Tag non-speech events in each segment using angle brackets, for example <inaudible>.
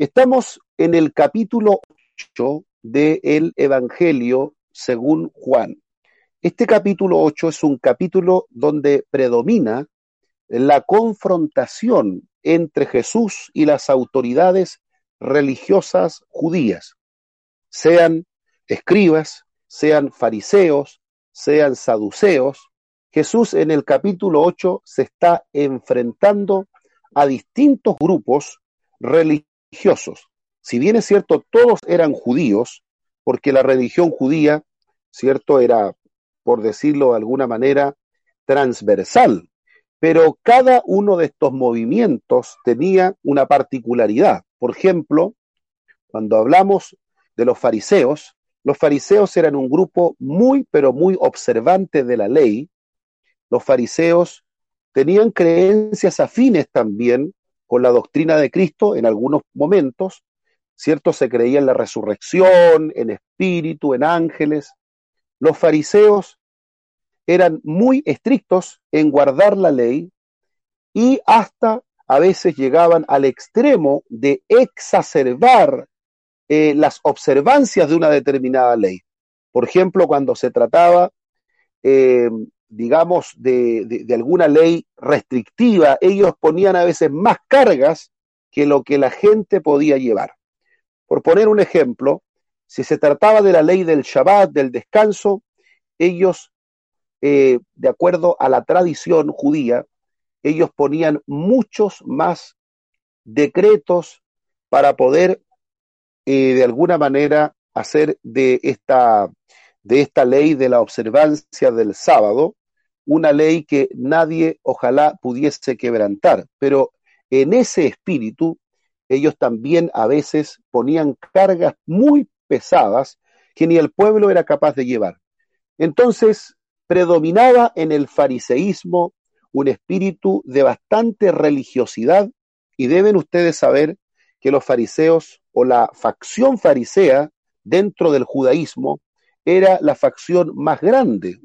Estamos en el capítulo 8 del Evangelio según Juan. Este capítulo 8 es un capítulo donde predomina la confrontación entre Jesús y las autoridades religiosas judías, sean escribas, sean fariseos, sean saduceos. Jesús en el capítulo 8 se está enfrentando a distintos grupos religiosos. Si bien es cierto, todos eran judíos, porque la religión judía, cierto, era, por decirlo de alguna manera, transversal, pero cada uno de estos movimientos tenía una particularidad. Por ejemplo, cuando hablamos de los fariseos, los fariseos eran un grupo muy, pero muy observante de la ley. Los fariseos tenían creencias afines también con la doctrina de Cristo en algunos momentos, ¿cierto? Se creía en la resurrección, en espíritu, en ángeles. Los fariseos eran muy estrictos en guardar la ley y hasta a veces llegaban al extremo de exacerbar eh, las observancias de una determinada ley. Por ejemplo, cuando se trataba, eh, digamos, de, de, alguna ley restrictiva, ellos ponían a veces más cargas que lo que la gente podía llevar. Por poner un ejemplo, si se trataba de la ley del Shabbat, del descanso, ellos, eh, de acuerdo a la tradición judía, ellos ponían muchos más decretos para poder eh, de alguna manera hacer de esta, de esta ley de la observancia del sábado una ley que nadie ojalá pudiese quebrantar. Pero en ese espíritu ellos también a veces ponían cargas muy pesadas que ni el pueblo era capaz de llevar. Entonces predominaba en el fariseísmo un espíritu de bastante religiosidad y deben ustedes saber que los fariseos o la facción farisea dentro del judaísmo era la facción más grande,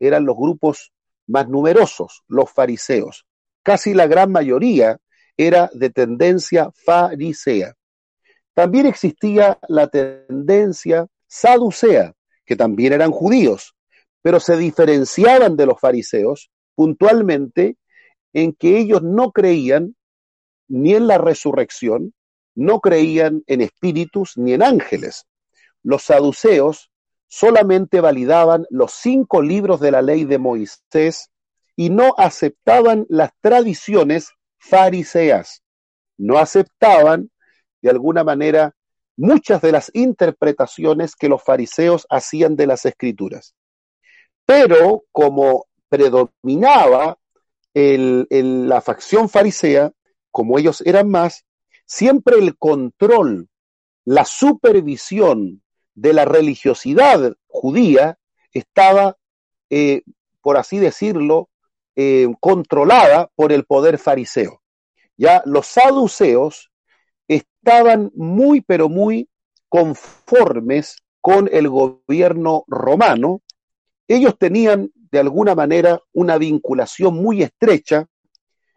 eran los grupos más numerosos, los fariseos. Casi la gran mayoría era de tendencia farisea. También existía la tendencia saducea, que también eran judíos, pero se diferenciaban de los fariseos puntualmente en que ellos no creían ni en la resurrección, no creían en espíritus ni en ángeles. Los saduceos solamente validaban los cinco libros de la ley de Moisés y no aceptaban las tradiciones fariseas. No aceptaban, de alguna manera, muchas de las interpretaciones que los fariseos hacían de las escrituras. Pero como predominaba la facción farisea, como ellos eran más, siempre el control, la supervisión de la religiosidad judía estaba, eh, por así decirlo, eh, controlada por el poder fariseo. Ya los saduceos estaban muy, pero muy conformes con el gobierno romano. Ellos tenían de alguna manera una vinculación muy estrecha,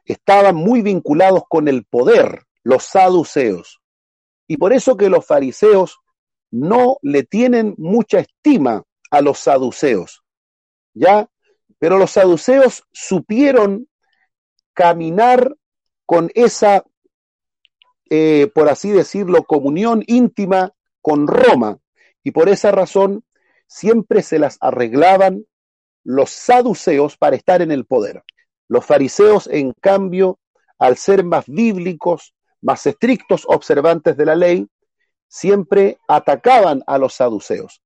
estaban muy vinculados con el poder, los saduceos. Y por eso que los fariseos no le tienen mucha estima a los saduceos. ¿Ya? Pero los saduceos supieron caminar con esa, eh, por así decirlo, comunión íntima con Roma. Y por esa razón siempre se las arreglaban los saduceos para estar en el poder. Los fariseos, en cambio, al ser más bíblicos, más estrictos observantes de la ley, siempre atacaban a los saduceos.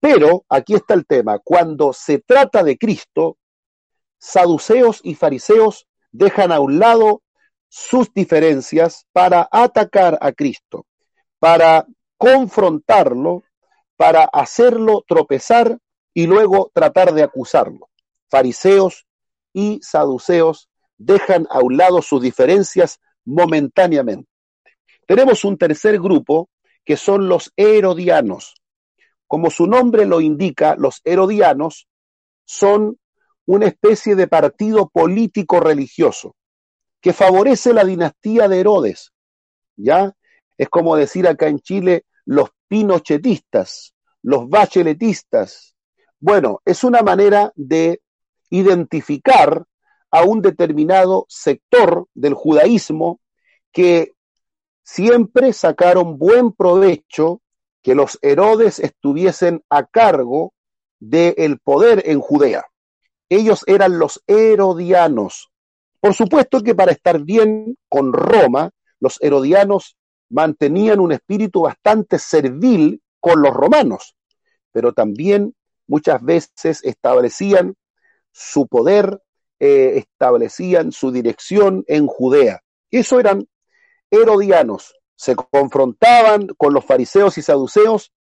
Pero aquí está el tema, cuando se trata de Cristo, saduceos y fariseos dejan a un lado sus diferencias para atacar a Cristo, para confrontarlo, para hacerlo tropezar y luego tratar de acusarlo. Fariseos y saduceos dejan a un lado sus diferencias momentáneamente. Tenemos un tercer grupo que son los herodianos. Como su nombre lo indica, los herodianos son una especie de partido político religioso que favorece la dinastía de Herodes. ¿Ya? Es como decir acá en Chile los pinochetistas, los bacheletistas. Bueno, es una manera de identificar a un determinado sector del judaísmo que siempre sacaron buen provecho que los Herodes estuviesen a cargo del poder en Judea. Ellos eran los herodianos. Por supuesto que para estar bien con Roma, los herodianos mantenían un espíritu bastante servil con los romanos, pero también muchas veces establecían su poder, eh, establecían su dirección en Judea. Eso eran herodianos, se confrontaban con los fariseos y saduceos,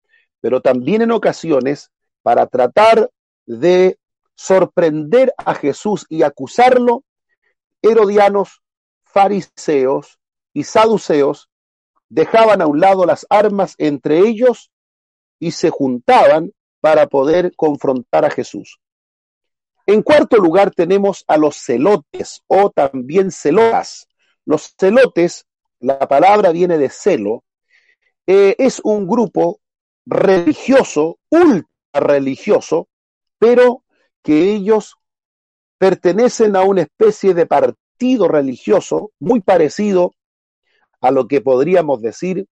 pero también en ocasiones para tratar de sorprender a Jesús y acusarlo, herodianos, fariseos y saduceos dejaban a un lado las armas entre ellos y se juntaban para poder confrontar a Jesús. En cuarto lugar tenemos a los celotes o también celotas. Los celotes la palabra viene de celo, eh, es un grupo religioso, ultra religioso, pero que ellos pertenecen a una especie de partido religioso muy parecido a lo que podríamos decir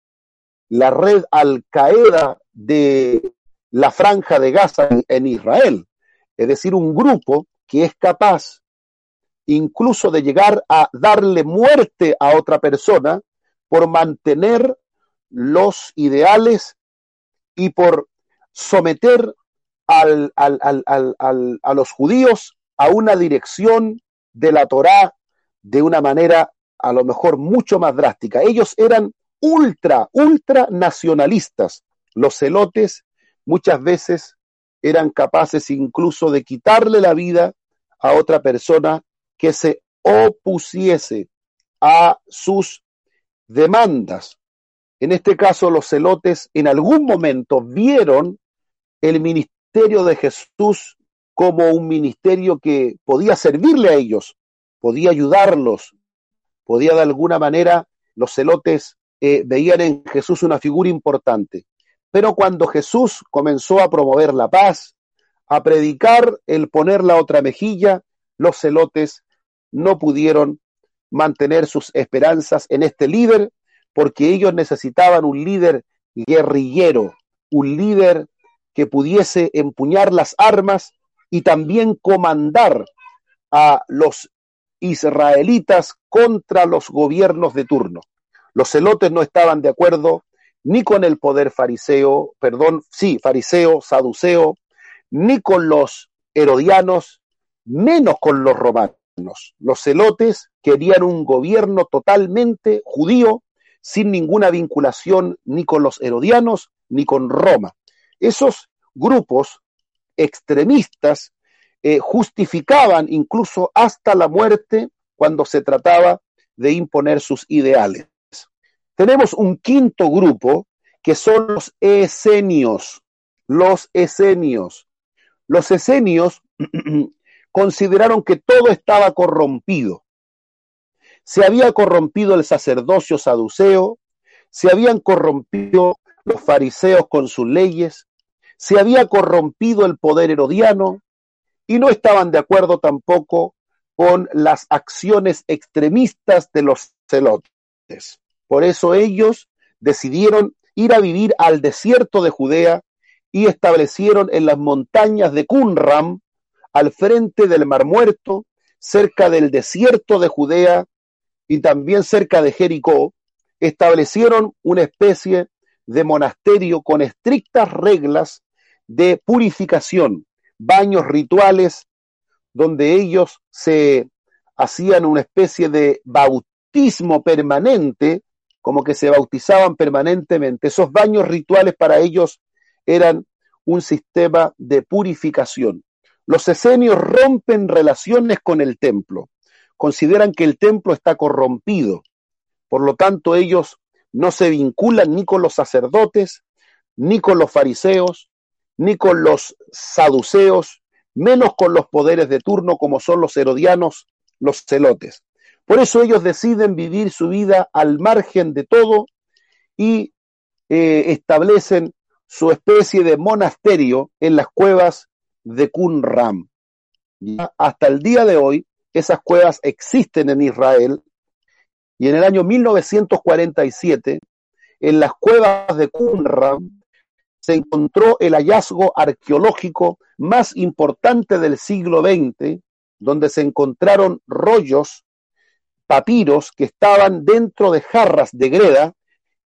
la red Al-Qaeda de la franja de Gaza en Israel. Es decir, un grupo que es capaz incluso de llegar a darle muerte a otra persona por mantener los ideales y por someter al, a los judíos a una dirección de la Torá de una manera a lo mejor mucho más drástica. Ellos eran ultra, ultra nacionalistas. Los celotes muchas veces eran capaces incluso de quitarle la vida a otra persona que se opusiese a sus demandas. En este caso, los celotes en algún momento vieron el ministerio de Jesús como un ministerio que podía servirle a ellos, podía ayudarlos, podía de alguna manera, los celotes eh, veían en Jesús una figura importante. Pero cuando Jesús comenzó a promover la paz, a predicar el poner la otra mejilla, los celotes no pudieron mantener sus esperanzas en este líder porque ellos necesitaban un líder guerrillero, un líder que pudiese empuñar las armas y también comandar a los israelitas contra los gobiernos de turno. Los celotes no estaban de acuerdo ni con el poder fariseo, perdón, sí, fariseo, saduceo, ni con los herodianos, menos con los romanos. Los celotes querían un gobierno totalmente judío, sin ninguna vinculación ni con los herodianos ni con Roma. Esos grupos extremistas eh, justificaban incluso hasta la muerte cuando se trataba de imponer sus ideales. Tenemos un quinto grupo que son los esenios. Los esenios. Los esenios <clears throat> consideraron que todo estaba corrompido. Se había corrompido el sacerdocio saduceo, se habían corrompido los fariseos con sus leyes, se había corrompido el poder herodiano y no estaban de acuerdo tampoco con las acciones extremistas de los celotes. Por eso ellos decidieron ir a vivir al desierto de Judea y establecieron en las montañas de Qumran al frente del Mar Muerto, cerca del desierto de Judea y también cerca de Jericó, establecieron una especie de monasterio con estrictas reglas de purificación, baños rituales, donde ellos se hacían una especie de bautismo permanente, como que se bautizaban permanentemente. Esos baños rituales para ellos eran un sistema de purificación. Los esenios rompen relaciones con el templo, consideran que el templo está corrompido, por lo tanto ellos no se vinculan ni con los sacerdotes, ni con los fariseos, ni con los saduceos, menos con los poderes de turno como son los herodianos, los celotes. Por eso ellos deciden vivir su vida al margen de todo y eh, establecen su especie de monasterio en las cuevas de Qumran. Hasta el día de hoy, esas cuevas existen en Israel y en el año 1947, en las cuevas de Qumran, se encontró el hallazgo arqueológico más importante del siglo XX, donde se encontraron rollos, papiros que estaban dentro de jarras de greda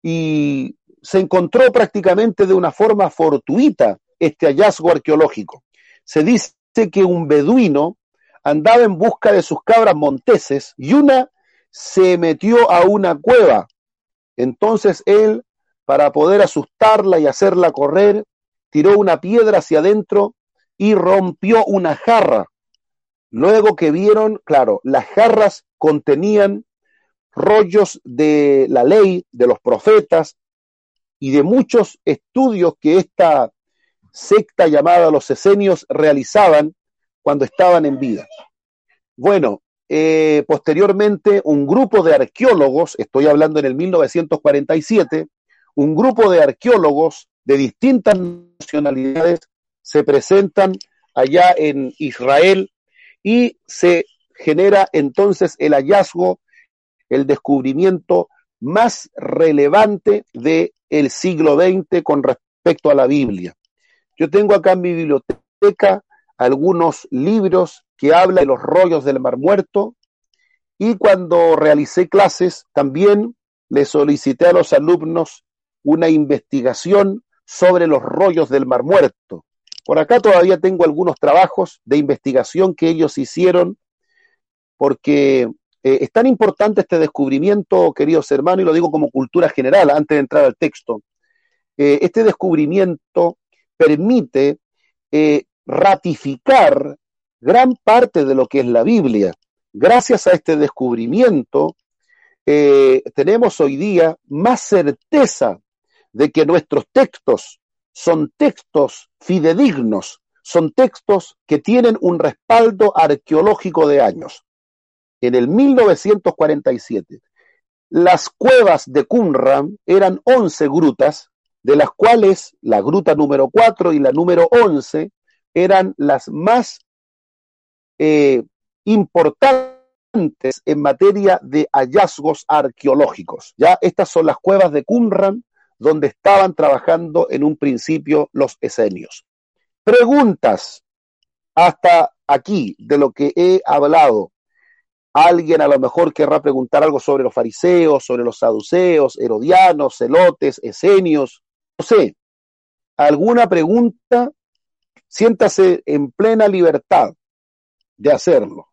y se encontró prácticamente de una forma fortuita este hallazgo arqueológico. Se dice que un beduino andaba en busca de sus cabras monteses y una se metió a una cueva. Entonces él, para poder asustarla y hacerla correr, tiró una piedra hacia adentro y rompió una jarra. Luego que vieron, claro, las jarras contenían rollos de la ley, de los profetas y de muchos estudios que esta secta llamada los esenios realizaban cuando estaban en vida. Bueno, eh, posteriormente un grupo de arqueólogos, estoy hablando en el 1947, un grupo de arqueólogos de distintas nacionalidades se presentan allá en Israel y se genera entonces el hallazgo, el descubrimiento más relevante del el siglo XX con respecto a la Biblia. Yo tengo acá en mi biblioteca algunos libros que hablan de los rollos del Mar Muerto y cuando realicé clases también le solicité a los alumnos una investigación sobre los rollos del Mar Muerto. Por acá todavía tengo algunos trabajos de investigación que ellos hicieron porque eh, es tan importante este descubrimiento, queridos hermanos, y lo digo como cultura general antes de entrar al texto. Eh, este descubrimiento permite eh, ratificar gran parte de lo que es la Biblia. Gracias a este descubrimiento, tenemos hoy día más certeza de que nuestros textos son textos fidedignos, son textos que tienen un respaldo arqueológico de años. En el 1947, las cuevas de Qumran eran 11 grutas, de las cuales la gruta número 4 y la número 11 eran las más eh, importantes en materia de hallazgos arqueológicos. Ya estas son las cuevas de Qumran donde estaban trabajando en un principio los esenios. Preguntas hasta aquí de lo que he hablado. Alguien a lo mejor querrá preguntar algo sobre los fariseos, sobre los saduceos, herodianos, celotes, esenios. Sé, alguna pregunta, siéntase en plena libertad de hacerlo.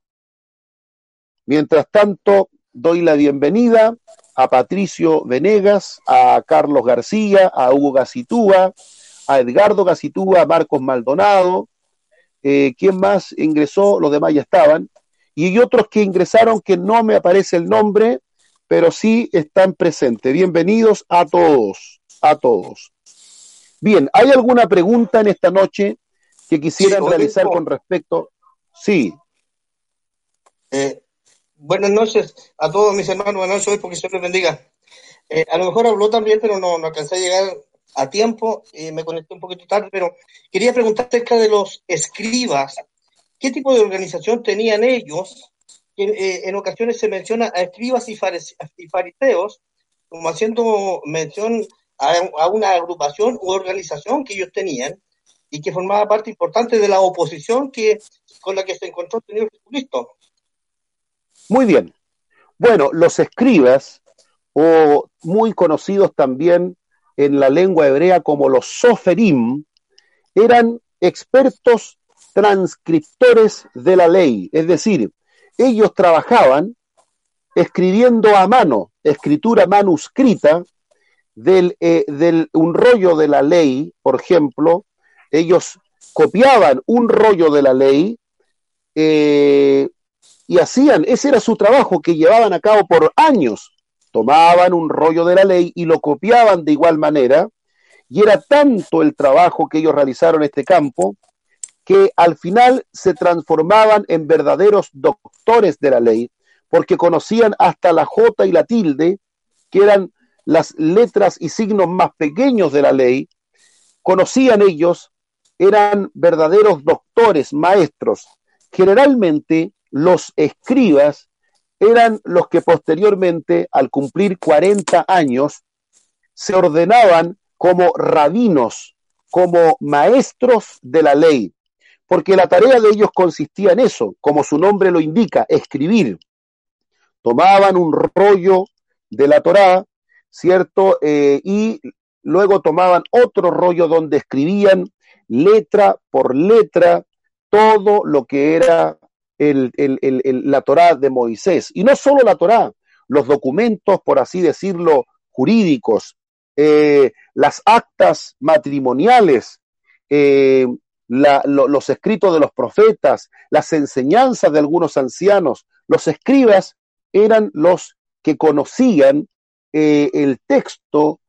Mientras tanto, doy la bienvenida a Patricio Venegas, a Carlos García, a Hugo Gacitúa, a Edgardo Gacitúa, a Marcos Maldonado. Eh, ¿Quién más ingresó? Los demás ya estaban. Y hay otros que ingresaron que no me aparece el nombre, pero sí están presentes. Bienvenidos a todos, a todos. Bien, ¿hay alguna pregunta en esta noche que quisieran realizar con respecto? Sí. Eh, Buenas noches a todos mis hermanos, buenas noches hoy porque se les bendiga. Eh, a lo mejor habló también, pero no, no alcancé a llegar a tiempo y me conecté un poquito tarde, pero quería preguntar acerca de los escribas. ¿Qué tipo de organización tenían ellos? Eh, en ocasiones se menciona a escribas y, fariseos como haciendo mención a, una agrupación u organización que ellos tenían y que formaba parte importante de la oposición que, con la que se encontró el Señor Jesucristo. Muy bien. Bueno, los escribas, o muy conocidos también en la lengua hebrea como los soferim, eran expertos transcriptores de la ley, es decir, ellos trabajaban escribiendo a mano, escritura manuscrita, del, eh, del, un rollo de la ley, por ejemplo, ellos copiaban un rollo de la ley, eh, y hacían, ese era su trabajo que llevaban a cabo por años. Tomaban un rollo de la ley y lo copiaban de igual manera, y era tanto el trabajo que ellos realizaron en este campo que al final se transformaban en verdaderos doctores de la ley, porque conocían hasta la J y la tilde, que eran las letras y signos más pequeños de la ley, conocían ellos, eran verdaderos doctores, maestros. Generalmente los escribas eran los que posteriormente, al cumplir 40 años, se ordenaban como rabinos, como maestros de la ley, porque la tarea de ellos consistía en eso, como su nombre lo indica, escribir. Tomaban un rollo de la Torá, ¿cierto? Eh, y luego tomaban otro rollo donde escribían letra por letra todo lo que era el, la Torá de Moisés. Y no solo la Torá, los documentos, por así decirlo, jurídicos, eh, las actas matrimoniales, eh, los escritos de los profetas, las enseñanzas de algunos ancianos, los escribas eran los que conocían eh, el texto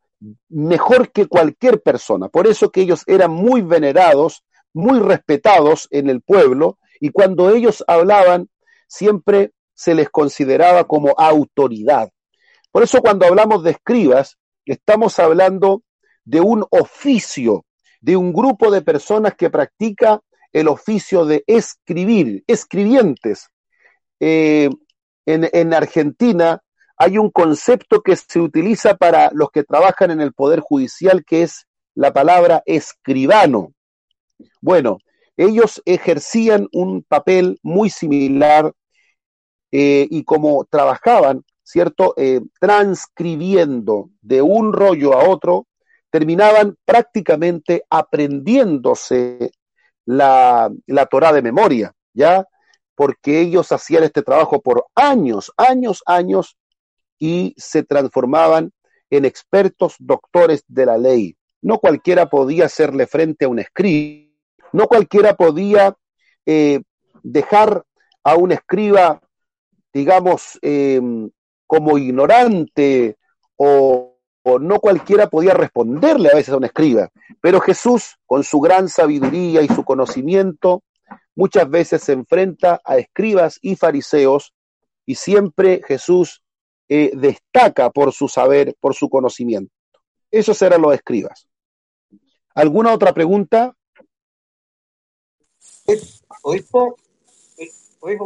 mejor que cualquier persona. Por eso que ellos eran muy venerados, muy respetados en el pueblo, y cuando ellos hablaban, siempre se les consideraba como autoridad. Por eso cuando hablamos de escribas, estamos hablando de un oficio, de un grupo de personas que practica el oficio de escribir, escribientes. Eh, en, en Argentina hay un concepto que se utiliza para los que trabajan en el Poder Judicial, que es la palabra escribano. Bueno, ellos ejercían un papel muy similar eh, y como trabajaban, ¿cierto? Eh, transcribiendo de un rollo a otro, terminaban prácticamente aprendiéndose la, la Torah de memoria, ¿ya? Porque ellos hacían este trabajo por años, años, años, y se transformaban en expertos doctores de la ley. No cualquiera podía hacerle frente a un escriba, no cualquiera podía eh, dejar a un escriba, digamos, em, como ignorante o no cualquiera podía responderle a veces a un escriba. Pero Jesús, con su gran sabiduría y su conocimiento, muchas veces se enfrenta a escribas y fariseos y siempre Jesús eh, destaca por su saber, por su conocimiento. Esos eran los escribas. ¿Alguna otra pregunta? Obispo,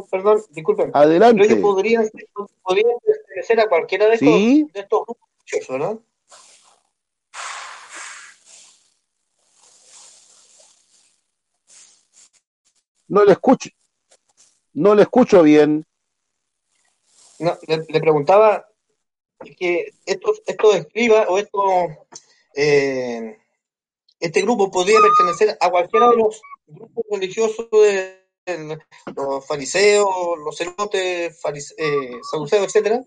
perdón, disculpen. Adelante. Yo podría, podría pertenecer a cualquiera de estos, ¿Sí? de estos grupos, ¿no? No le escucho. No le escucho bien. No, le, preguntaba que estos, estos escribas o estos, eh, este grupo podría pertenecer a cualquiera de los grupos religiosos de los fariseos, los celotes, farise, eh, saduceos, etcétera.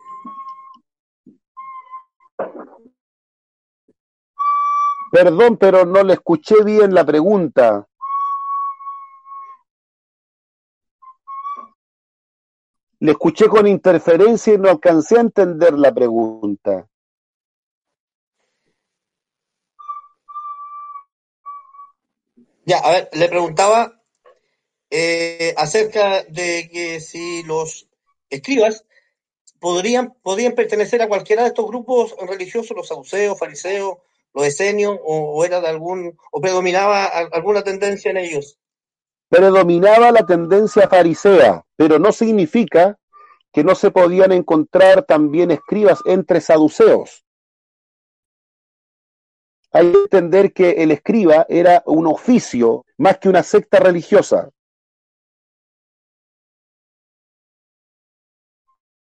Perdón, pero no le escuché bien la pregunta. Le escuché con interferencia y no alcancé a entender la pregunta. Ya, a ver, le preguntaba eh, acerca de que si los escribas podrían, podían pertenecer a cualquiera de estos grupos religiosos, los saduceos, fariseos, los esenios, o, era de algún, o predominaba alguna tendencia en ellos. Predominaba la tendencia farisea, pero no significa que no se podían encontrar también escribas entre saduceos. Hay que entender que el escriba era un oficio más que una secta religiosa.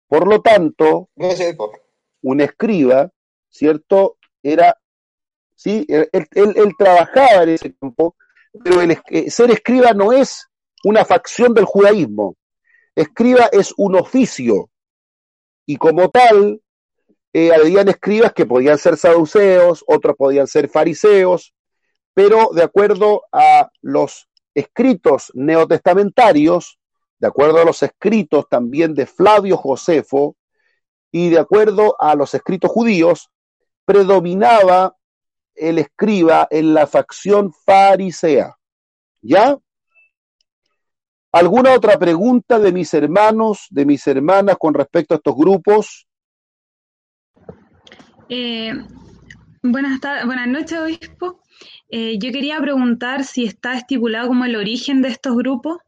Por lo tanto, un escriba, ¿cierto? Era, sí, él, él- él trabajaba en ese campo, pero el eh, ser escriba no es una facción del judaísmo. Escriba es un oficio y como tal, eh, habían escribas que podían ser saduceos, otros podían ser fariseos, pero de acuerdo a los escritos neotestamentarios, de acuerdo a los escritos también de Flavio Josefo y de acuerdo a los escritos judíos, predominaba el escriba en la facción farisea. ¿Ya? ¿Alguna otra pregunta de mis hermanos, de mis hermanas con respecto a estos grupos? Eh, buenas, buenas noches, obispo. Eh, yo quería preguntar si está estipulado como el origen de estos grupos,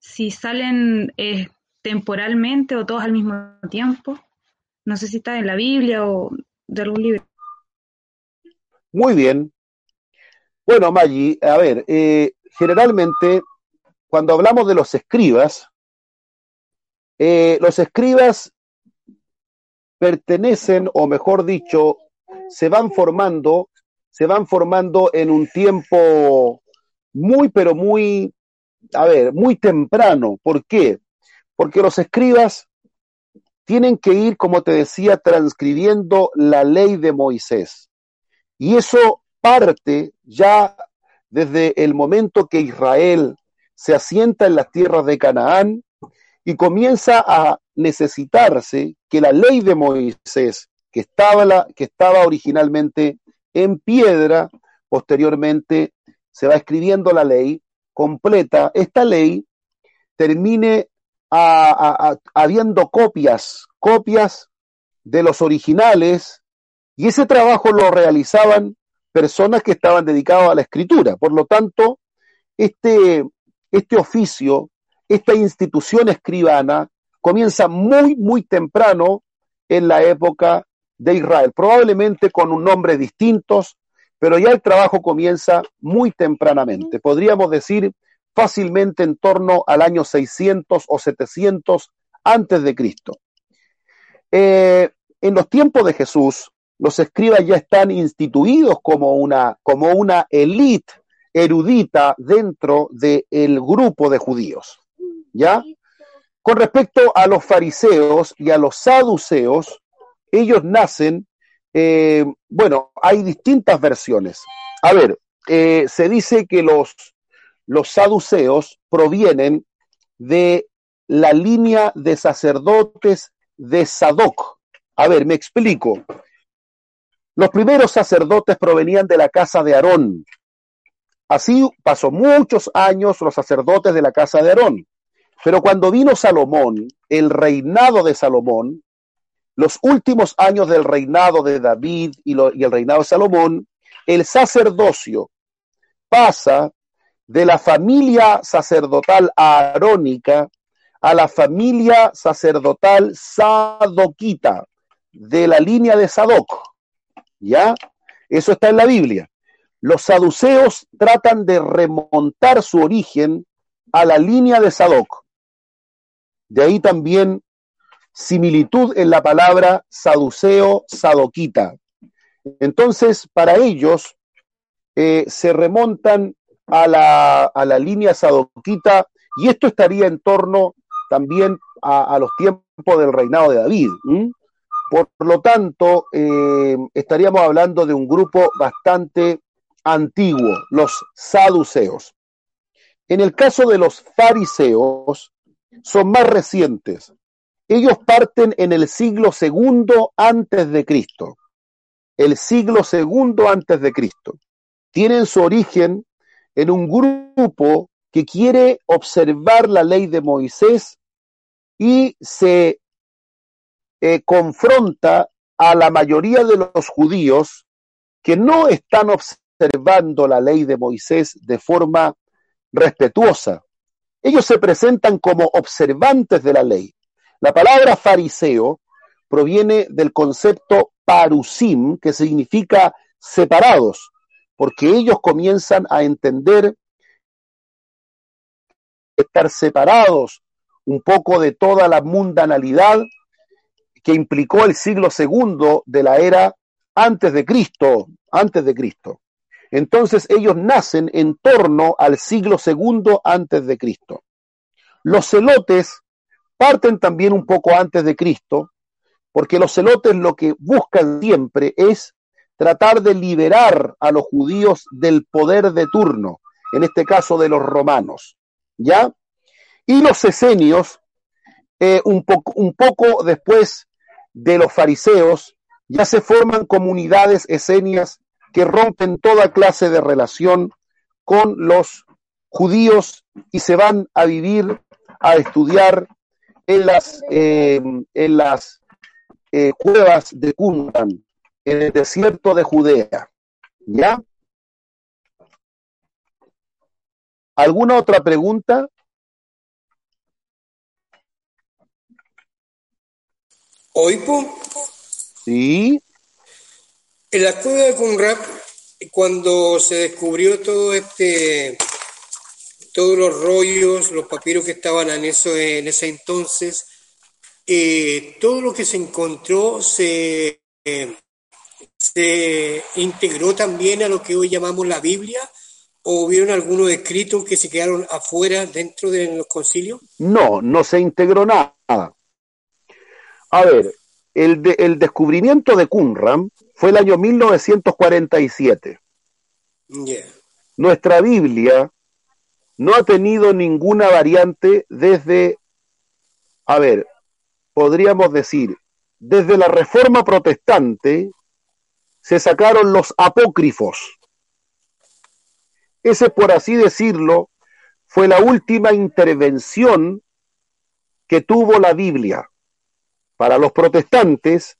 si salen eh, temporalmente o todos al mismo tiempo. No sé si está en la Biblia o de algún libro. Muy bien. Bueno, Maggi, a ver, eh, generalmente cuando hablamos de los escribas, los escribas pertenecen, o mejor dicho, se van formando se van formando en un tiempo muy, pero muy, a ver, muy temprano. ¿Por qué? Porque los escribas tienen que ir, como te decía, transcribiendo la ley de Moisés. Y eso parte ya desde el momento que Israel se asienta en las tierras de Canaán y comienza a necesitarse que la ley de Moisés, que estaba, la, que estaba originalmente en piedra, posteriormente se va escribiendo la ley completa, esta ley termine habiendo copias, copias de los originales, y ese trabajo lo realizaban personas que estaban dedicadas a la escritura. Por lo tanto, este, este oficio, esta institución escribana, comienza muy, muy temprano en la época de Israel, probablemente con un nombre distintos, pero ya el trabajo comienza muy tempranamente. Podríamos decir fácilmente en torno al año 600 o 700 antes de Cristo. Eh, en los tiempos de Jesús, los escribas ya están instituidos como una, como una élite erudita dentro del grupo de judíos. ¿Ya? Con respecto a los fariseos y a los saduceos, ellos nacen, eh, bueno, hay distintas versiones. A ver, eh, se dice que los, los saduceos provienen de la línea de sacerdotes de Sadoc. A ver, me explico. Los primeros sacerdotes provenían de la casa de Aarón. Así pasó muchos años los sacerdotes de la casa de Aarón. Pero cuando vino Salomón, el reinado de Salomón, los últimos años del reinado de David y, el reinado de Salomón, el sacerdocio pasa de la familia sacerdotal arónica a la familia sacerdotal sadoquita, de la línea de Sadoc. ¿Ya? Eso está en la Biblia. Los saduceos tratan de remontar su origen a la línea de Sadoc. De ahí también similitud en la palabra saduceo, sadoquita. Entonces, para ellos eh, se remontan a la, a la, línea sadoquita y esto estaría en torno también a, los tiempos del reinado de David. Por lo tanto, eh, estaríamos hablando de un grupo bastante antiguo, los saduceos. En el caso de los fariseos, son más recientes, ellos parten en el siglo segundo antes de Cristo. El siglo segundo antes de Cristo. Tienen su origen en un grupo que quiere observar la ley de Moisés y se eh, confronta a la mayoría de los judíos que no están observando la ley de Moisés de forma respetuosa. Ellos se presentan como observantes de la ley, la palabra fariseo proviene del concepto parusim, que significa separados, porque ellos comienzan a entender estar separados un poco de toda la mundanalidad que implicó el siglo segundo de la era antes de Cristo, antes de Cristo. Entonces ellos nacen en torno al siglo segundo antes de Cristo. Los celotes parten también un poco antes de Cristo, porque los celotes lo que buscan siempre es tratar de liberar a los judíos del poder de turno, en este caso de los romanos, ¿ya? Y los esenios, eh, un, poco, un poco después de los fariseos, ya se forman comunidades esenias que rompen toda clase de relación con los judíos y se van a vivir, a estudiar en las, eh, en las eh, cuevas de Qumran, en el desierto de Judea. ¿Ya? ¿Alguna otra pregunta? Oipo. Sí. En la cueva de Qumran, cuando se descubrió todo este, todos los rollos, los papiros que estaban en eso en ese entonces, eh, todo lo que se encontró se, se integró también a lo que hoy llamamos la Biblia o hubieron algunos escritos que se quedaron afuera dentro de los concilios? No, no se integró nada. A ver, el, de, el descubrimiento de Qumran fue el año 1947. Yeah. Nuestra Biblia no ha tenido ninguna variante desde, a ver, podríamos decir, desde la Reforma Protestante se sacaron los apócrifos. Ese, por así decirlo, fue la última intervención que tuvo la Biblia. Para los protestantes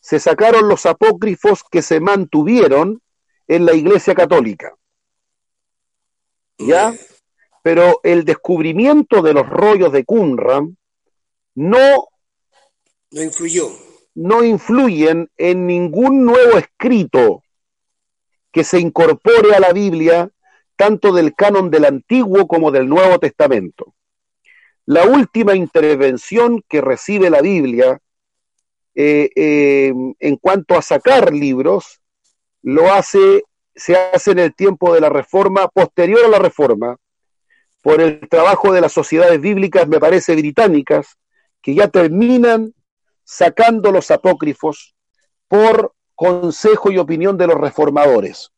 se sacaron los apócrifos que se mantuvieron en la Iglesia Católica. ¿Ya? Pero el descubrimiento de los rollos de Qumran no no influyó. No influyen en ningún nuevo escrito que se incorpore a la Biblia, tanto del canon del Antiguo como del Nuevo Testamento. La última intervención que recibe la Biblia eh, eh, en cuanto a sacar libros, lo hace, se hace en el tiempo de la reforma, posterior a la reforma, por el trabajo de las sociedades bíblicas, me parece, británicas, que ya terminan sacando los apócrifos por consejo y opinión de los reformadores.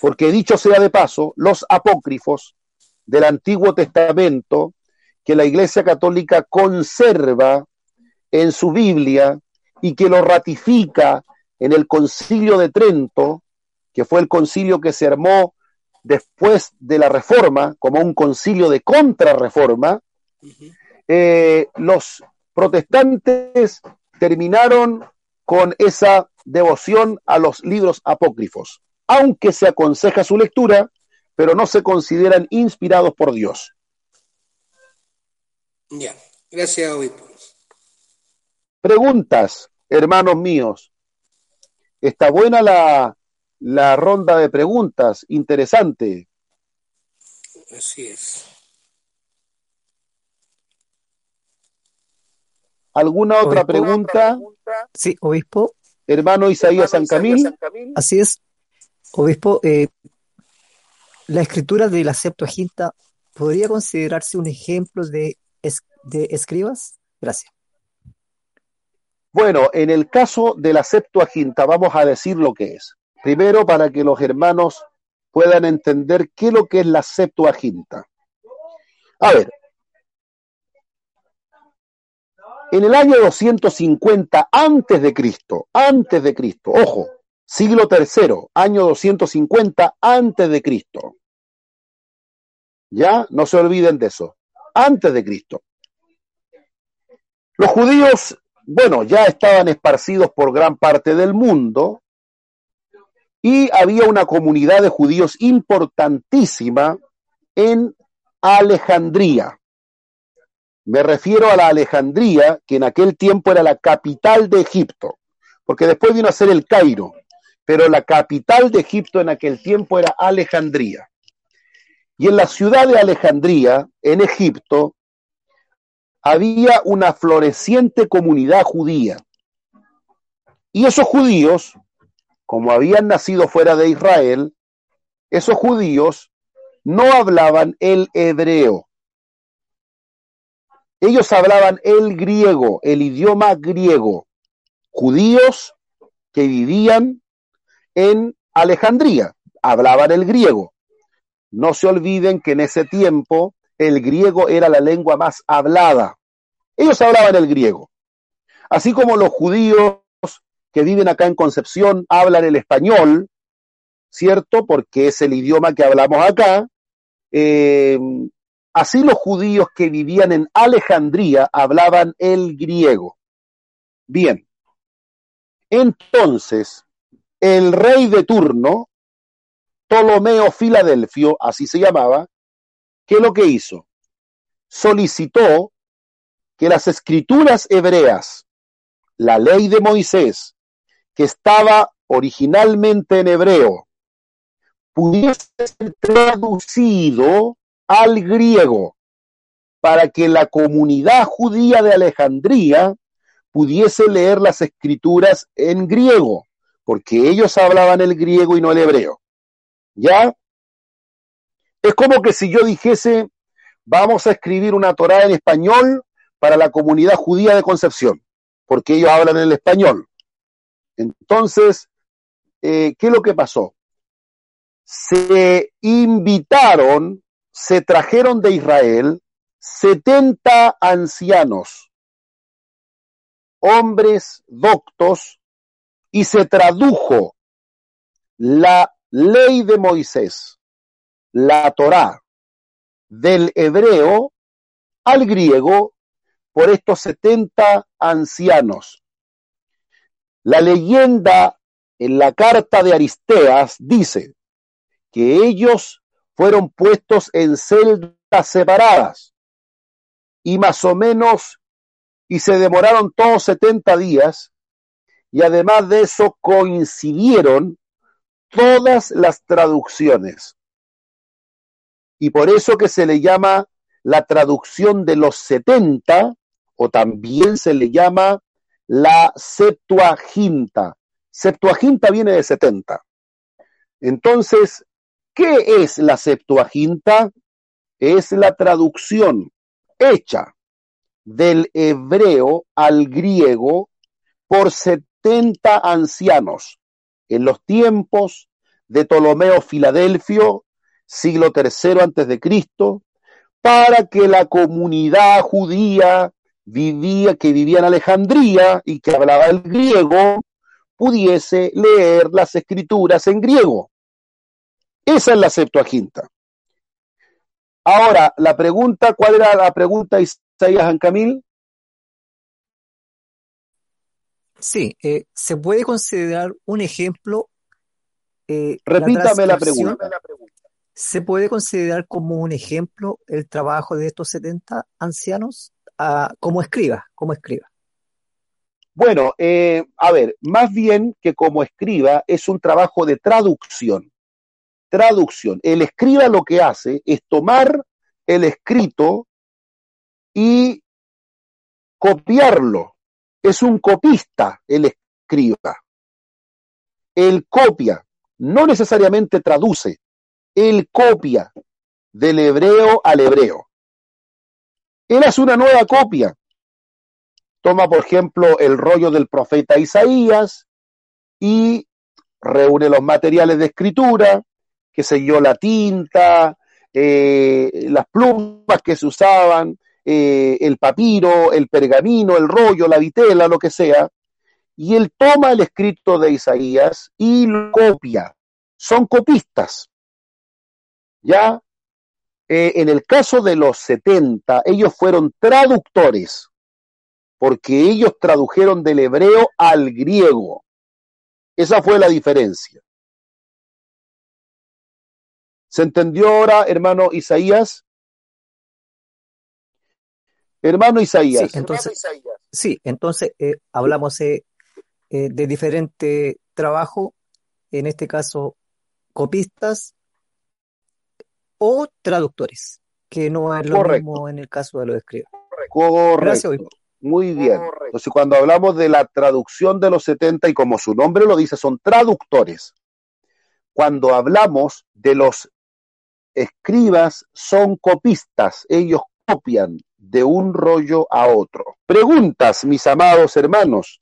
Porque dicho sea de paso, los apócrifos del Antiguo Testamento que la Iglesia Católica conserva en su Biblia y que lo ratifica en el concilio de Trento, que fue el concilio que se armó después de la Reforma, como un concilio de contrarreforma, eh, los protestantes terminaron con esa devoción a los libros apócrifos, aunque se aconseja su lectura, pero no se consideran inspirados por Dios. Ya, gracias, obispo. Preguntas, hermanos míos. Está buena la, la ronda de preguntas, interesante. Así es. ¿Alguna otra pregunta? Sí, obispo. Hermano Isaías San Camil. Así es. Obispo, eh, la escritura de la Septuaginta podría considerarse un ejemplo de, escribas? Gracias. Bueno, en el caso de la Septuaginta vamos a decir lo que es. Primero, para que los hermanos puedan entender qué es lo que es la Septuaginta. A ver, en el año 250 antes de Cristo, antes de Cristo, ojo, siglo tercero, año 250 antes de Cristo. Ya, no se olviden de eso, antes de Cristo. Los judíos, bueno, ya estaban esparcidos por gran parte del mundo y había una comunidad de judíos importantísima en Alejandría. Me refiero a la Alejandría, que en aquel tiempo era la capital de Egipto, porque después vino a ser el Cairo, pero la capital de Egipto en aquel tiempo era Alejandría. Y en la ciudad de Alejandría, en Egipto, había una floreciente comunidad judía. Y esos judíos, como habían nacido fuera de Israel, esos judíos no hablaban el hebreo. Ellos hablaban el griego, el idioma griego, judíos que vivían en Alejandría, hablaban el griego. No se olviden que en ese tiempo el griego era la lengua más hablada. Ellos hablaban el griego. Así como los judíos que viven acá en Concepción hablan el español, ¿cierto? Porque es el idioma que hablamos acá. Eh, Así los judíos que vivían en Alejandría hablaban el griego. Bien, Entonces, el rey de turno, Ptolomeo Filadelfio, así se llamaba, ¿qué es lo que hizo? Solicitó que las escrituras hebreas, la ley de Moisés, que estaba originalmente en hebreo, pudiese ser traducido al griego para que la comunidad judía de Alejandría pudiese leer las escrituras en griego, porque ellos hablaban el griego y no el hebreo. ¿Ya? Es como que si yo dijese, vamos a escribir una Torah en español para la comunidad judía de Concepción, porque ellos hablan el español. Entonces, eh, ¿qué es lo que pasó? Se invitaron, se trajeron de Israel 70 ancianos, hombres doctos, y se tradujo la ley de Moisés, la Torá, del hebreo al griego por estos 70 ancianos. La leyenda en la carta de Aristeas dice que ellos fueron puestos en celdas separadas y más o menos, y se demoraron todos 70 días, y además de eso coincidieron todas las traducciones. Y por eso que se le llama la traducción de los 70, o también se le llama la Septuaginta. Septuaginta viene de 70. Entonces, ¿qué es la Septuaginta? Es la traducción hecha del hebreo al griego por setenta ancianos en los tiempos de Ptolomeo Filadelfio, siglo III antes de Cristo, para que la comunidad judía vivía, que vivía en Alejandría y que hablaba el griego, pudiese leer las escrituras en griego. Esa es la Septuaginta. Ahora, la pregunta, ¿cuál era la pregunta, Isaías Ancamil? Sí, eh, ¿se puede considerar un ejemplo? Eh, Repítame la, pregunta. ¿Se puede considerar como un ejemplo el trabajo de estos 70 ancianos ah, como escriba, como escriba? Bueno, eh, a ver, más bien que como escriba es un trabajo de traducción traducción. El escriba lo que hace es tomar el escrito y copiarlo. Es un copista el escriba. Él copia, no necesariamente traduce, él copia del hebreo al hebreo. Él hace una nueva copia. Toma, por ejemplo, el rollo del profeta Isaías y reúne los materiales de escritura, qué sé yo, la tinta, eh, las plumas que se usaban, eh, el papiro, el pergamino, el rollo, la vitela, lo que sea, y él toma el escrito de Isaías y lo copia. Son copistas. Ya, eh, en el caso de los 70, ellos fueron traductores, porque ellos tradujeron del hebreo al griego. Esa fue la diferencia. ¿Se entendió ahora, hermano Isaías? Hermano Isaías. Sí, entonces, sí, entonces eh, hablamos eh, eh, de diferente trabajo, en este caso copistas o traductores, que no es lo mismo en el caso de los escribas. Correcto. Muy bien. Entonces, cuando hablamos de la traducción de los 70, y como su nombre lo dice, son traductores. Cuando hablamos de los escribas son copistas, ellos copian de un rollo a otro. Preguntas, mis amados hermanos.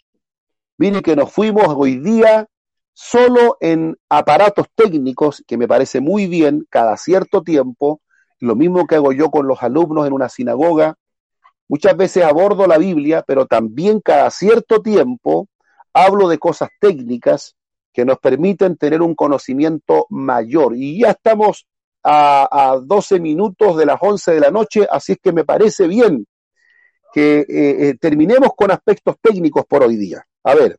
Miren que nos fuimos hoy día solo en aparatos técnicos, que me parece muy bien, cada cierto tiempo, lo mismo que hago yo con los alumnos en una sinagoga. Muchas veces abordo la Biblia, pero también cada cierto tiempo hablo de cosas técnicas que nos permiten tener un conocimiento mayor. Y ya estamos a, 12 minutos de las 11 de la noche, así es que me parece bien que eh, eh, terminemos con aspectos técnicos por hoy día. A ver,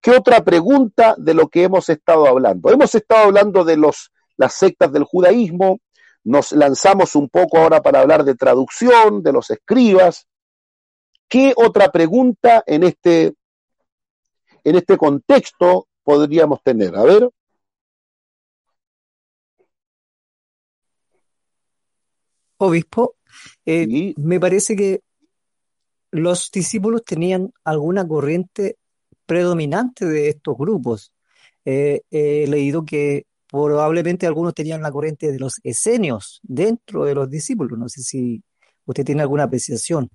¿Qué otra pregunta de lo que hemos estado hablando? Hemos estado hablando de los, las sectas del judaísmo, nos lanzamos un poco ahora para hablar de traducción, de los escribas. ¿Qué otra pregunta en este, en este contexto podríamos tener? A ver. Obispo, eh, me parece que los discípulos tenían alguna corriente predominante de estos grupos. Eh, he leído que probablemente algunos tenían la corriente de los esenios dentro de los discípulos. No sé si usted tiene alguna apreciación.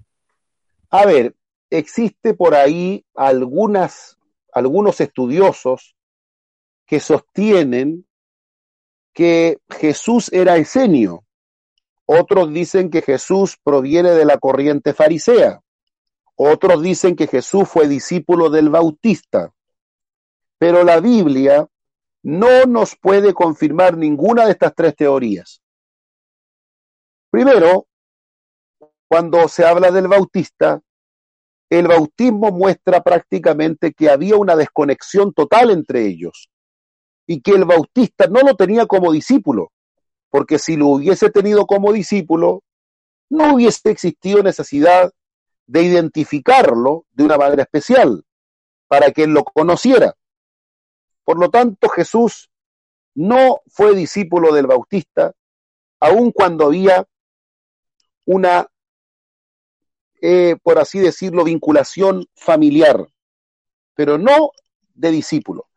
A ver, existe por ahí algunas, algunos estudiosos que sostienen que Jesús era esenio. Otros dicen que Jesús proviene de la corriente farisea. Otros dicen que Jesús fue discípulo del Bautista. Pero la Biblia no nos puede confirmar ninguna de estas tres teorías. Primero, cuando se habla del Bautista, el bautismo muestra prácticamente que había una desconexión total entre ellos y que el Bautista no lo tenía como discípulo, porque si lo hubiese tenido como discípulo, no hubiese existido necesidad de identificarlo de una manera especial, para que él lo conociera. Por lo tanto, Jesús no fue discípulo del Bautista, aun cuando había una, eh, por así decirlo, vinculación familiar, pero no de discípulo.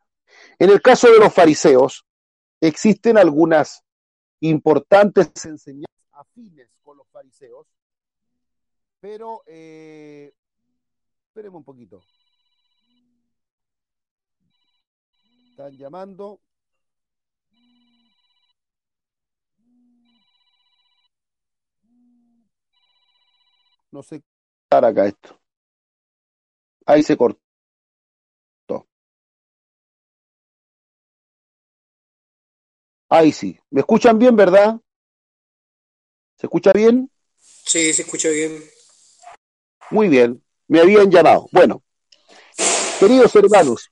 En el caso de los fariseos, existen algunas importantes enseñanzas afines con los fariseos, pero, eh, esperemos un poquito. Están llamando. No sé acá esto. Ahí se cortó. Ahí sí. ¿Me escuchan bien, verdad? ¿Se escucha bien? Sí, se escucha bien. Muy bien, me habían llamado. Bueno, queridos hermanos,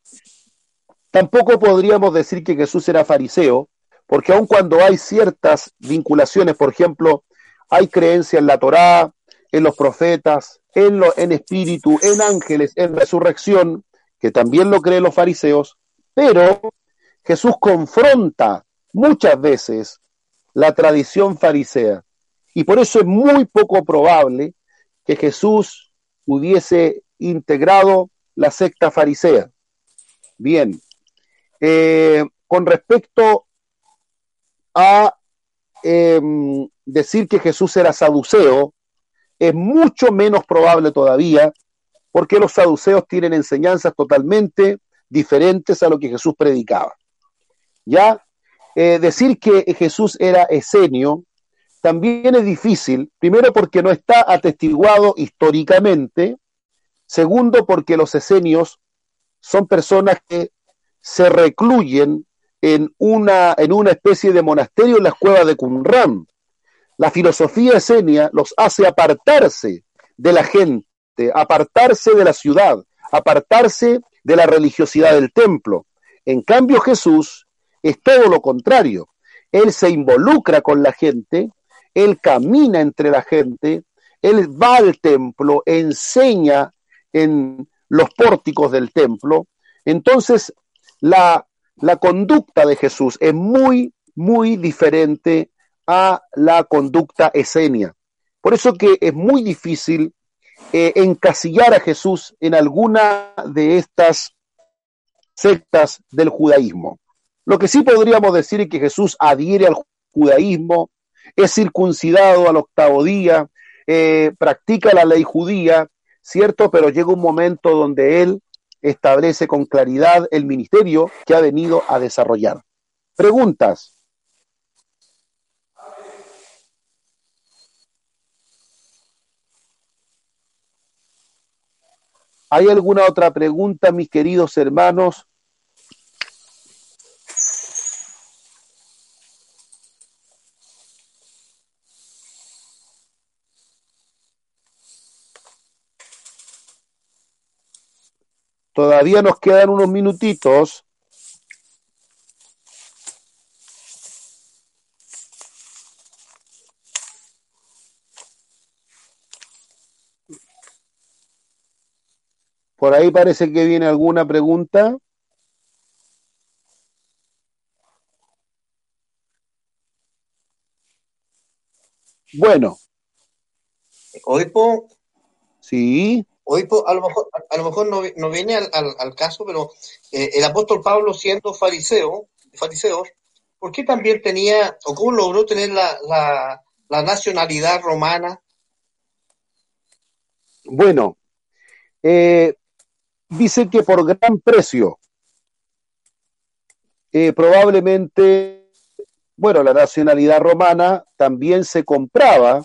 tampoco podríamos decir que Jesús era fariseo, porque aun cuando hay ciertas vinculaciones, por ejemplo, hay creencia en la Torá, en los profetas, en, lo, en espíritu, en ángeles, en resurrección, que también lo creen los fariseos, pero Jesús confronta muchas veces la tradición farisea. Y por eso es muy poco probable que Jesús hubiese integrado la secta farisea. Bien, eh, con respecto a em, decir que Jesús era saduceo, es mucho menos probable todavía, porque los saduceos tienen enseñanzas totalmente diferentes a lo que Jesús predicaba. Ya, eh, decir que Jesús era esenio también es difícil, primero porque no está atestiguado históricamente, segundo porque los esenios son personas que se recluyen en una, en una especie de monasterio en las cuevas de Qumran. La filosofía esenia los hace apartarse de la gente, apartarse de la ciudad, apartarse de la religiosidad del templo. En cambio Jesús es todo lo contrario. Él se involucra con la gente, él camina entre la gente, él va al templo, enseña en los pórticos del templo. Entonces, la, conducta de Jesús es muy, muy diferente a la conducta esenia. Por eso que es muy difícil eh, encasillar a Jesús en alguna de estas sectas del judaísmo. Lo que sí podríamos decir es que Jesús adhiere al judaísmo, es circuncidado al octavo día, eh, practica la ley judía, ¿cierto? Pero llega un momento donde él establece con claridad el ministerio que ha venido a desarrollar. Preguntas. ¿Hay alguna otra pregunta, mis queridos hermanos? Todavía nos quedan unos minutitos. Por ahí parece que viene alguna pregunta. Bueno. Oipo. Sí. Oipo, a lo mejor, a lo mejor no, no viene al, al, al, caso, pero eh, el apóstol Pablo siendo fariseo, fariseo, ¿por qué también tenía, o cómo logró tener la, la, nacionalidad romana? Bueno, eh, dice que por gran precio, eh, probablemente, bueno, la nacionalidad romana también se compraba,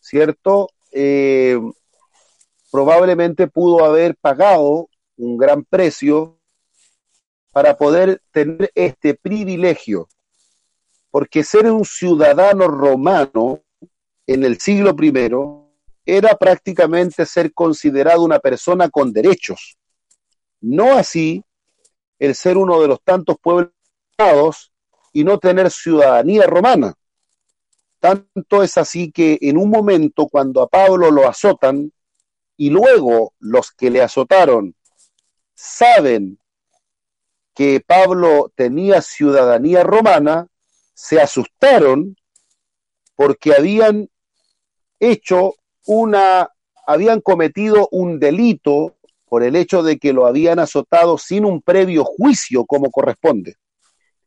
¿cierto? Probablemente pudo haber pagado un gran precio para poder tener este privilegio, porque ser un ciudadano romano en el siglo I era prácticamente ser considerado una persona con derechos. No así el ser uno de los tantos pueblos y no tener ciudadanía romana. Tanto es así que en un momento cuando a Pablo lo azotan y luego los que le azotaron saben que Pablo tenía ciudadanía romana, se asustaron porque habían hecho una, habían cometido un delito por el hecho de que lo habían azotado sin un previo juicio como corresponde.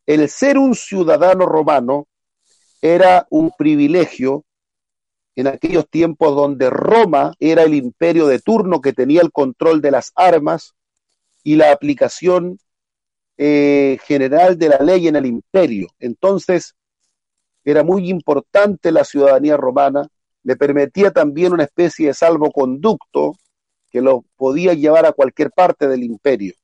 El ser un ciudadano romano era un privilegio en aquellos tiempos donde Roma era el imperio de turno que tenía el control de las armas y la aplicación eh, general de la ley en el imperio. Entonces, era muy importante la ciudadanía romana le permitía también una especie de salvoconducto que lo podía llevar a cualquier parte del imperio.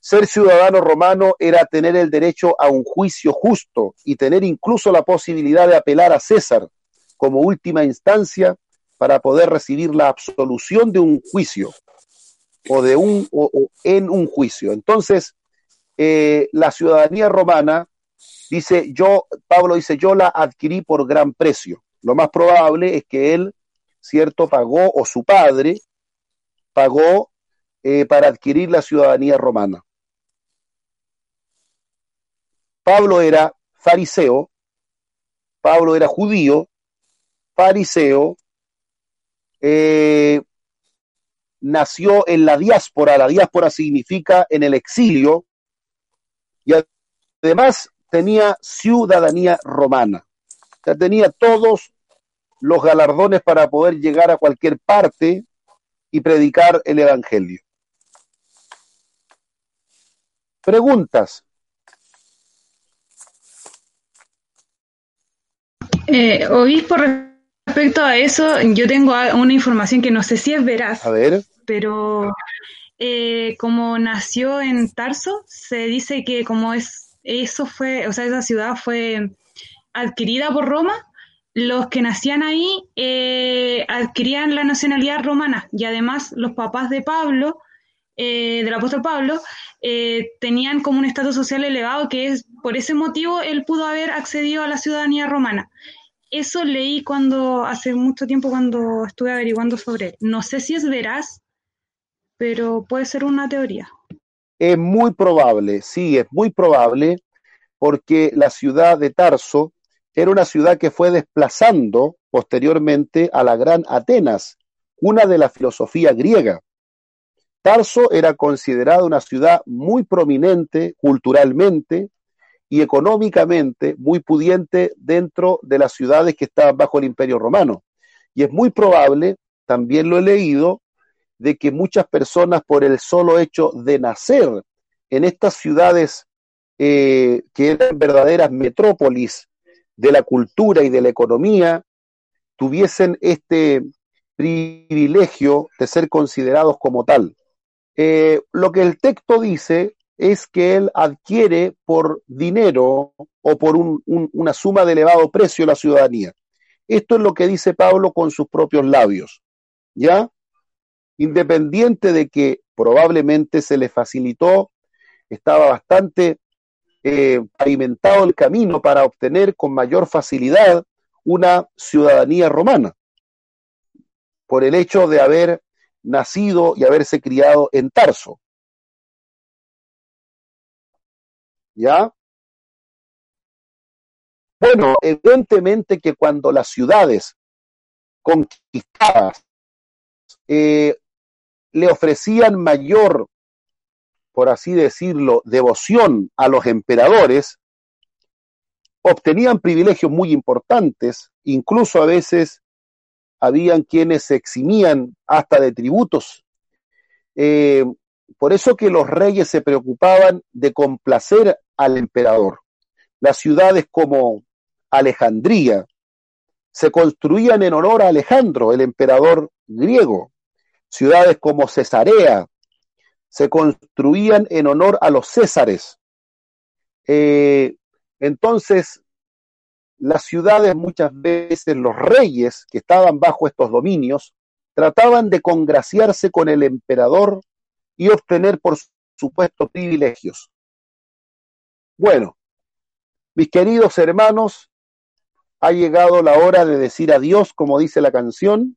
Ser ciudadano romano era tener el derecho a un juicio justo y tener incluso la posibilidad de apelar a César como última instancia para poder recibir la absolución de un juicio o de un o, en un juicio. Entonces, eh, la ciudadanía romana dice yo, Pablo dice, yo la adquirí por gran precio. Lo más probable es que él, cierto, pagó, o su padre, pagó eh, para adquirir la ciudadanía romana. Pablo era fariseo, Pablo era judío, fariseo, eh, nació en la diáspora, la diáspora significa en el exilio, y además tenía ciudadanía romana. Tenía todos los galardones para poder llegar a cualquier parte y predicar el Evangelio. Preguntas. Eh, obispo, respecto a eso, yo tengo una información que no sé si es veraz. A ver. Pero eh, como nació en Tarso, se dice que como es eso fue, o sea, esa ciudad fue adquirida por Roma, los que nacían ahí eh, adquirían la nacionalidad romana y además los papás de Pablo, eh, del apóstol Pablo, eh, tenían como un estatus social elevado que es por ese motivo él pudo haber accedido a la ciudadanía romana. Eso leí cuando hace mucho tiempo cuando estuve averiguando sobre él. No sé si es veraz, pero puede ser una teoría. Es muy probable, sí, es muy probable, porque la ciudad de Tarso era una ciudad que fue desplazando posteriormente a la gran Atenas, una de la filosofía griega. Tarso era considerada una ciudad muy prominente culturalmente y económicamente muy pudiente dentro de las ciudades que estaban bajo el imperio romano. Y es muy probable, también lo he leído, de que muchas personas por el solo hecho de nacer en estas ciudades eh, que eran verdaderas metrópolis de la cultura y de la economía tuviesen este privilegio de ser considerados como tal. Eh, lo que el texto dice es que él adquiere por dinero o por un, un, una suma de elevado precio la ciudadanía. Esto es lo que dice Pablo con sus propios labios. ¿Ya? Independiente de que probablemente se les facilitó, estaba bastante eh, pavimentado el camino para obtener con mayor facilidad una ciudadanía romana, por el hecho de haber nacido y haberse criado en Tarso. ¿Ya? Bueno, evidentemente que cuando las ciudades conquistadas eh, le ofrecían mayor, por así decirlo, devoción a los emperadores, obtenían privilegios muy importantes, incluso a veces habían quienes se eximían hasta de tributos. Eh, por eso que los reyes se preocupaban de complacer al emperador. Las ciudades como Alejandría se construían en honor a Alejandro, el emperador griego. Ciudades como Cesarea se construían en honor a los césares. Eh, entonces, las ciudades muchas veces, los reyes que estaban bajo estos dominios, trataban de congraciarse con el emperador y obtener, por supuesto, privilegios. Bueno, mis queridos hermanos, ha llegado la hora de decir adiós, como dice la canción,